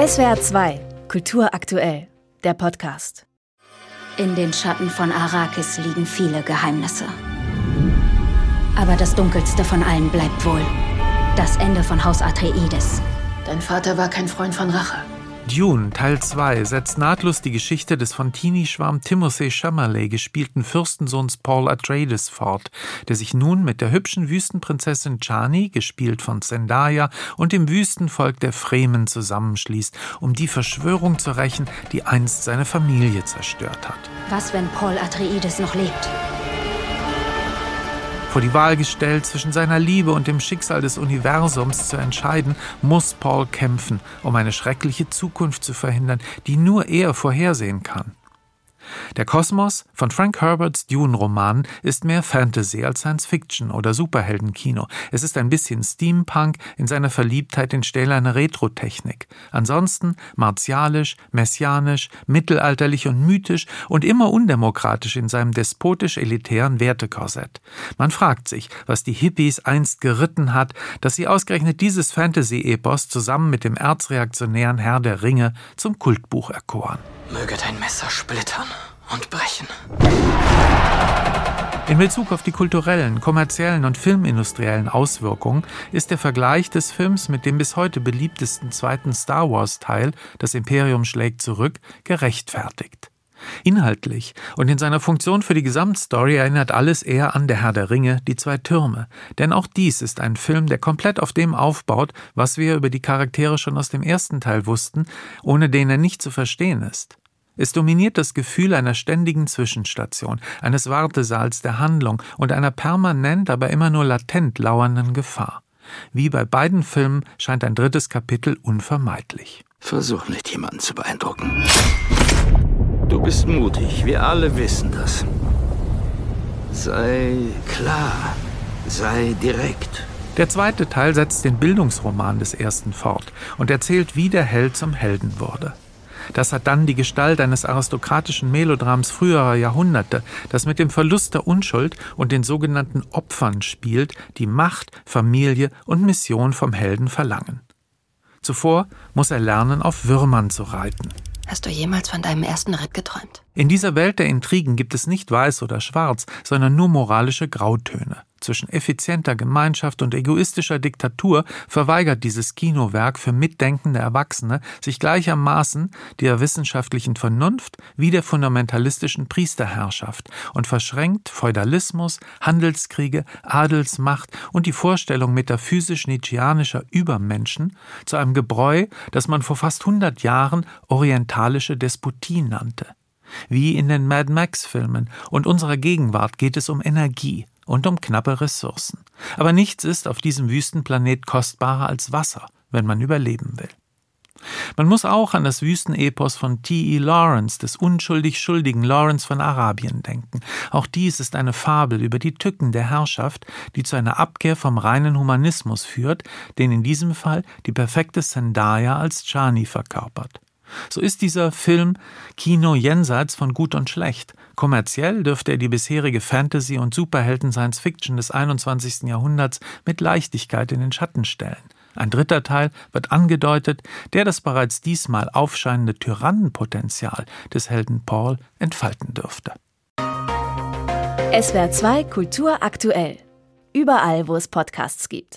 SWR 2, Kultur aktuell, der Podcast. In den Schatten von Arrakis liegen viele Geheimnisse. Aber das dunkelste von allen bleibt wohl. Das Ende von Haus Atreides. Dein Vater war kein Freund von Rache. Dune Teil 2 setzt nahtlos die Geschichte des von Teenie-Schwarm Timothée Chalamet gespielten Fürstensohns Paul Atreides fort, der sich nun mit der hübschen Wüstenprinzessin Chani, gespielt von Zendaya, und dem Wüstenvolk der Fremen zusammenschließt, um die Verschwörung zu rächen, die einst seine Familie zerstört hat. Was, wenn Paul Atreides noch lebt? Vor die Wahl gestellt, zwischen seiner Liebe und dem Schicksal des Universums zu entscheiden, muss Paul kämpfen, um eine schreckliche Zukunft zu verhindern, die nur er vorhersehen kann. Der Kosmos von Frank Herberts Dune-Roman ist mehr Fantasy als Science-Fiction oder Superheldenkino. Es ist ein bisschen Steampunk in seiner Verliebtheit in stählerne Retrotechnik. Ansonsten martialisch, messianisch, mittelalterlich und mythisch und immer undemokratisch in seinem despotisch-elitären Wertekorsett. Man fragt sich, was die Hippies einst geritten hat, dass sie ausgerechnet dieses Fantasy-Epos zusammen mit dem erzreaktionären Herr der Ringe zum Kultbuch erkoren. Möge dein Messer splittern und brechen. In Bezug auf die kulturellen, kommerziellen und filmindustriellen Auswirkungen ist der Vergleich des Films mit dem bis heute beliebtesten zweiten Star Wars-Teil, Das Imperium schlägt zurück, gerechtfertigt. Inhaltlich und in seiner Funktion für die Gesamtstory erinnert alles eher an Der Herr der Ringe, die zwei Türme. Denn auch dies ist ein Film, der komplett auf dem aufbaut, was wir über die Charaktere schon aus dem ersten Teil wussten, ohne den er nicht zu verstehen ist. Es dominiert das Gefühl einer ständigen Zwischenstation, eines Wartesaals der Handlung und einer permanent, aber immer nur latent lauernden Gefahr. Wie bei beiden Filmen scheint ein drittes Kapitel unvermeidlich. Versuch nicht, jemanden zu beeindrucken. Du bist mutig, wir alle wissen das. Sei klar, sei direkt. Der zweite Teil setzt den Bildungsroman des ersten fort und erzählt, wie der Held zum Helden wurde. Das hat dann die Gestalt eines aristokratischen Melodrams früherer Jahrhunderte, das mit dem Verlust der Unschuld und den sogenannten Opfern spielt, die Macht, Familie und Mission vom Helden verlangen. Zuvor muss er lernen, auf Würmern zu reiten. Hast du jemals von deinem ersten Ritt geträumt? In dieser Welt der Intrigen gibt es nicht weiß oder schwarz, sondern nur moralische Grautöne. Zwischen effizienter Gemeinschaft und egoistischer Diktatur verweigert dieses Kinowerk für mitdenkende Erwachsene sich gleichermaßen der wissenschaftlichen Vernunft wie der fundamentalistischen Priesterherrschaft und verschränkt Feudalismus, Handelskriege, Adelsmacht und die Vorstellung metaphysisch-nietzscheanischer Übermenschen zu einem Gebräu, das man vor fast hundert Jahren orientalische Despotie nannte. Wie in den Mad Max-Filmen und unserer Gegenwart geht es um Energie und um knappe Ressourcen. Aber nichts ist auf diesem Wüstenplanet kostbarer als Wasser, wenn man überleben will. Man muss auch an das Wüstenepos von T.E. Lawrence, des unschuldig schuldigen Lawrence von Arabien, denken. Auch dies ist eine Fabel über die Tücken der Herrschaft, die zu einer Abkehr vom reinen Humanismus führt, den in diesem Fall die perfekte Zendaya als Chani verkörpert. So ist dieser Film Kino jenseits von Gut und Schlecht. Kommerziell dürfte er die bisherige Fantasy- und Superhelden-Science-Fiction des 21. Jahrhunderts mit Leichtigkeit in den Schatten stellen. Ein dritter Teil wird angedeutet, der das bereits diesmal aufscheinende Tyrannenpotenzial des Helden Paul entfalten dürfte. SWR 2 Kultur aktuell. Überall, wo es Podcasts gibt.